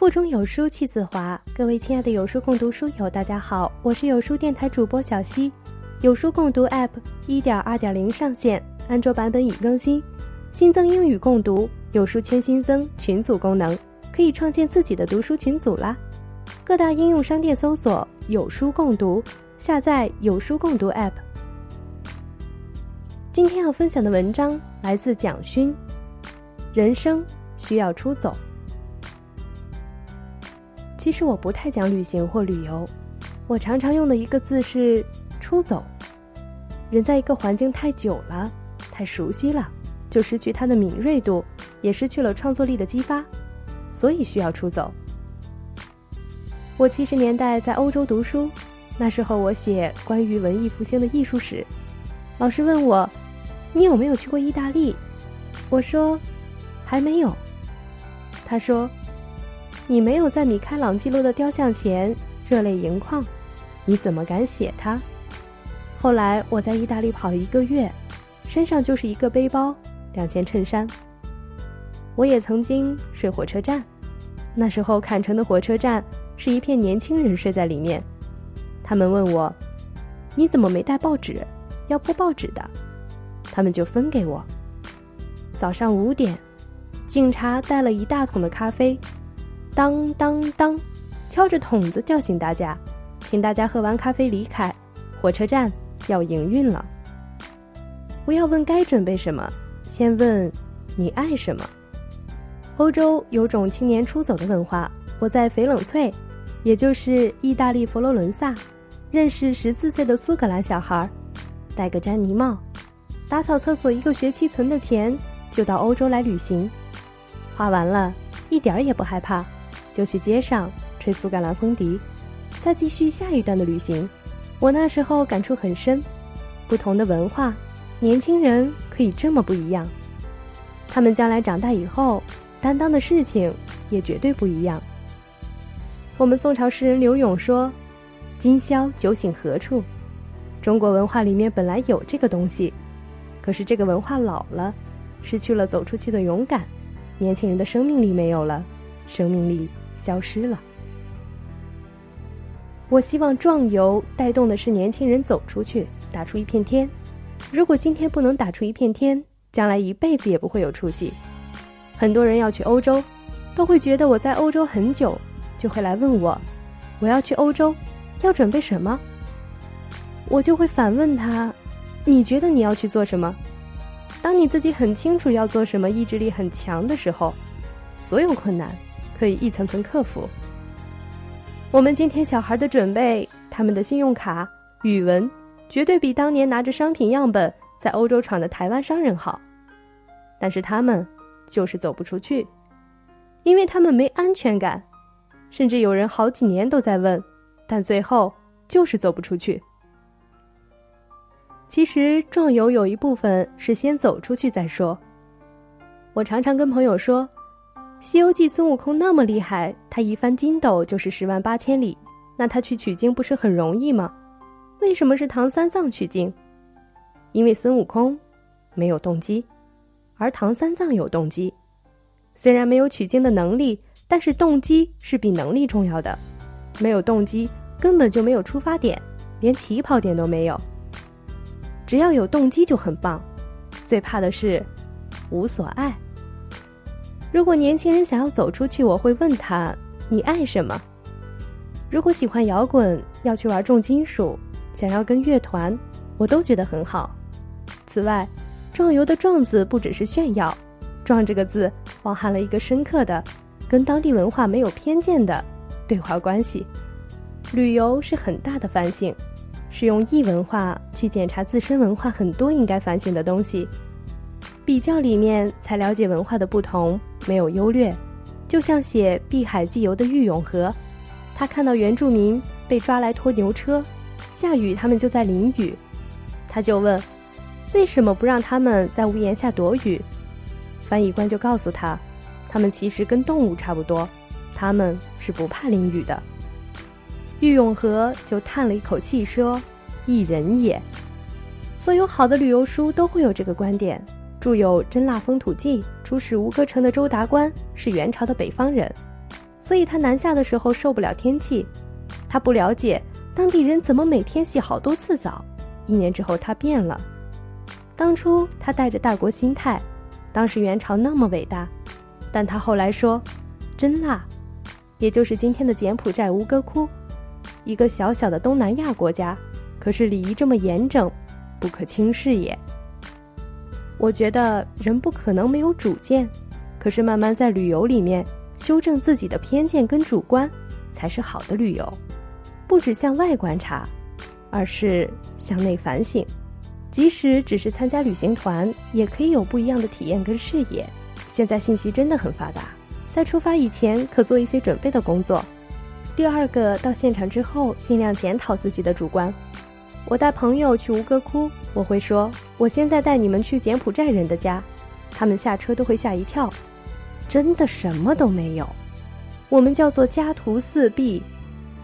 腹中有书气自华，各位亲爱的有书共读书友，大家好，我是有书电台主播小溪。有书共读 App 一点二点零上线，安卓版本已更新，新增英语共读，有书圈新增群组功能，可以创建自己的读书群组啦。各大应用商店搜索“有书共读”，下载有书共读 App。今天要分享的文章来自蒋勋，人生需要出走。其实我不太讲旅行或旅游，我常常用的一个字是“出走”。人在一个环境太久了，太熟悉了，就失去它的敏锐度，也失去了创作力的激发，所以需要出走。我七十年代在欧洲读书，那时候我写关于文艺复兴的艺术史，老师问我：“你有没有去过意大利？”我说：“还没有。”他说。你没有在米开朗基罗的雕像前热泪盈眶，你怎么敢写他？后来我在意大利跑了一个月，身上就是一个背包、两件衬衫。我也曾经睡火车站，那时候坎城的火车站是一片年轻人睡在里面。他们问我：“你怎么没带报纸？要铺报纸的。”他们就分给我。早上五点，警察带了一大桶的咖啡。当当当，敲着筒子叫醒大家，请大家喝完咖啡离开，火车站要营运了。不要问该准备什么，先问你爱什么。欧洲有种青年出走的文化。我在翡冷翠，也就是意大利佛罗伦萨，认识十四岁的苏格兰小孩，戴个詹妮帽，打扫厕所一个学期存的钱，就到欧洲来旅行，花完了，一点儿也不害怕。就去街上吹苏格兰风笛，再继续下一段的旅行。我那时候感触很深，不同的文化，年轻人可以这么不一样。他们将来长大以后担当的事情也绝对不一样。我们宋朝诗人柳永说：“今宵酒醒何处？”中国文化里面本来有这个东西，可是这个文化老了，失去了走出去的勇敢，年轻人的生命力没有了，生命力。消失了。我希望壮游带动的是年轻人走出去，打出一片天。如果今天不能打出一片天，将来一辈子也不会有出息。很多人要去欧洲，都会觉得我在欧洲很久，就会来问我：我要去欧洲，要准备什么？我就会反问他：你觉得你要去做什么？当你自己很清楚要做什么，意志力很强的时候，所有困难。可以一层层克服。我们今天小孩的准备，他们的信用卡、语文，绝对比当年拿着商品样本在欧洲闯的台湾商人好。但是他们就是走不出去，因为他们没安全感，甚至有人好几年都在问，但最后就是走不出去。其实壮游有一部分是先走出去再说。我常常跟朋友说。《西游记》孙悟空那么厉害，他一翻筋斗就是十万八千里，那他去取经不是很容易吗？为什么是唐三藏取经？因为孙悟空没有动机，而唐三藏有动机。虽然没有取经的能力，但是动机是比能力重要的。没有动机，根本就没有出发点，连起跑点都没有。只要有动机就很棒，最怕的是无所爱。如果年轻人想要走出去，我会问他：“你爱什么？”如果喜欢摇滚，要去玩重金属，想要跟乐团，我都觉得很好。此外，“壮游”的“壮”字不只是炫耀，“壮”这个字包含了一个深刻的、跟当地文化没有偏见的对话关系。旅游是很大的反省，是用异文化去检查自身文化很多应该反省的东西。比较里面才了解文化的不同，没有优劣。就像写《碧海记游》的郁永河，他看到原住民被抓来拖牛车，下雨他们就在淋雨，他就问：为什么不让他们在屋檐下躲雨？翻译官就告诉他，他们其实跟动物差不多，他们是不怕淋雨的。郁永河就叹了一口气说：“一人也。”所有好的旅游书都会有这个观点。著有《真腊风土记》，出使吴哥城的周达观是元朝的北方人，所以他南下的时候受不了天气。他不了解当地人怎么每天洗好多次澡。一年之后，他变了。当初他带着大国心态，当时元朝那么伟大，但他后来说，真辣，也就是今天的柬埔寨吴哥窟，一个小小的东南亚国家，可是礼仪这么严整，不可轻视也。我觉得人不可能没有主见，可是慢慢在旅游里面修正自己的偏见跟主观，才是好的旅游。不只向外观察，而是向内反省。即使只是参加旅行团，也可以有不一样的体验跟视野。现在信息真的很发达，在出发以前可做一些准备的工作。第二个，到现场之后尽量检讨自己的主观。我带朋友去吴哥窟，我会说：“我现在带你们去柬埔寨人的家。”他们下车都会吓一跳，真的什么都没有。我们叫做家徒四壁，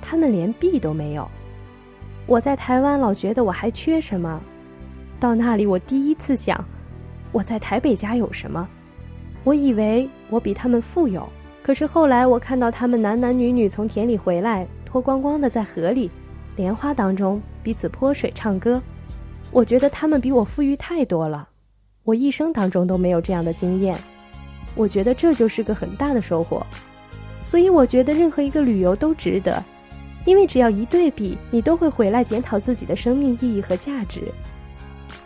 他们连壁都没有。我在台湾老觉得我还缺什么，到那里我第一次想，我在台北家有什么？我以为我比他们富有，可是后来我看到他们男男女女从田里回来，脱光光的在河里。莲花当中彼此泼水唱歌，我觉得他们比我富裕太多了，我一生当中都没有这样的经验，我觉得这就是个很大的收获，所以我觉得任何一个旅游都值得，因为只要一对比，你都会回来检讨自己的生命意义和价值。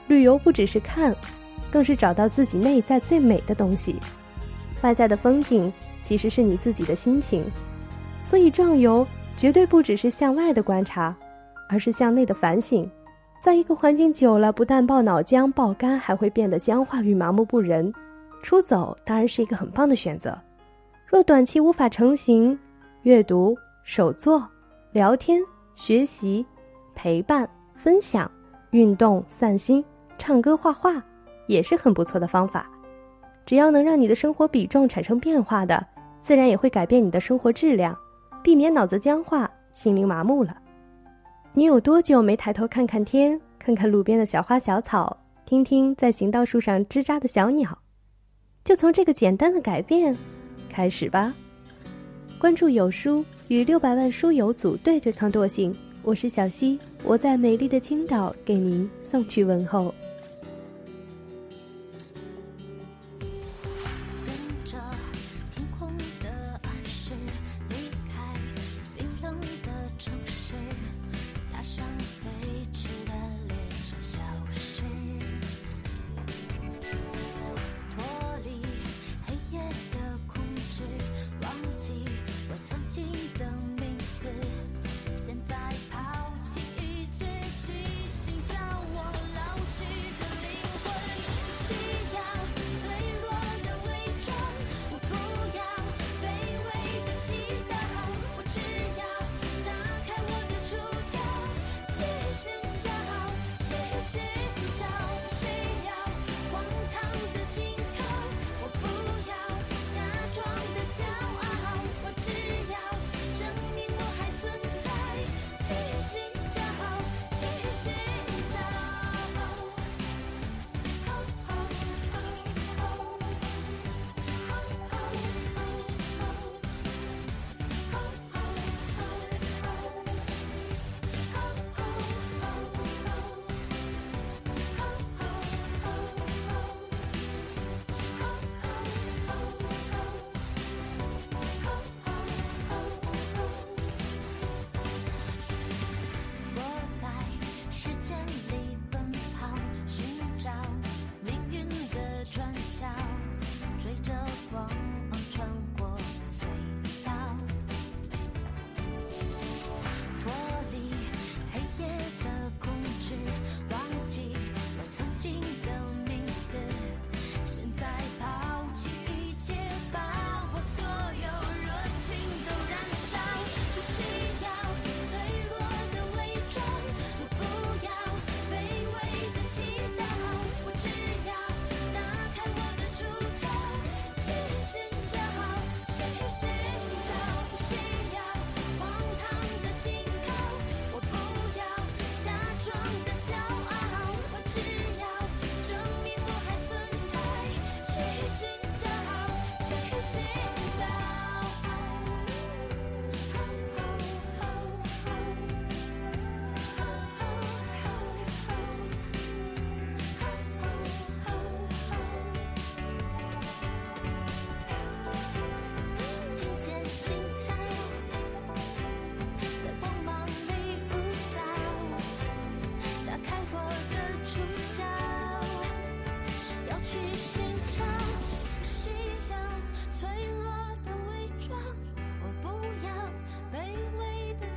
旅游不只是看，更是找到自己内在最美的东西，外在的风景其实是你自己的心情，所以壮游。绝对不只是向外的观察，而是向内的反省。在一个环境久了，不但爆脑浆、爆肝，还会变得僵化与麻木不仁。出走当然是一个很棒的选择。若短期无法成行，阅读、手作、聊天、学习、陪伴、分享、运动、散心、唱歌、画画，也是很不错的方法。只要能让你的生活比重产生变化的，自然也会改变你的生活质量。避免脑子僵化、心灵麻木了。你有多久没抬头看看天，看看路边的小花小草，听听在行道树上吱喳的小鸟？就从这个简单的改变开始吧。关注有书，与六百万书友组队对抗惰性。我是小溪，我在美丽的青岛给您送去问候。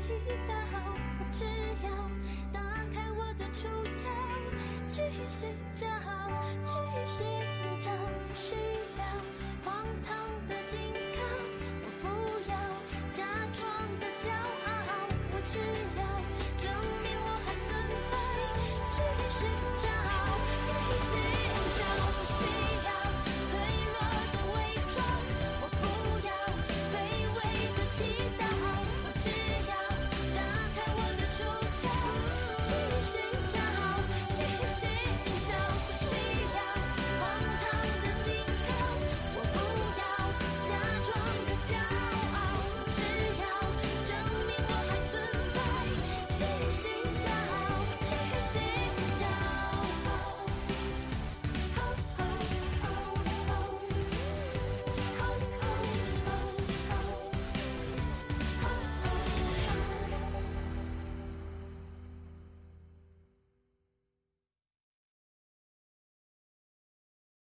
祈祷，我只要打开我的出窍，去寻找，去寻找，不需要荒唐的警告，我不要假装的骄傲，我只要。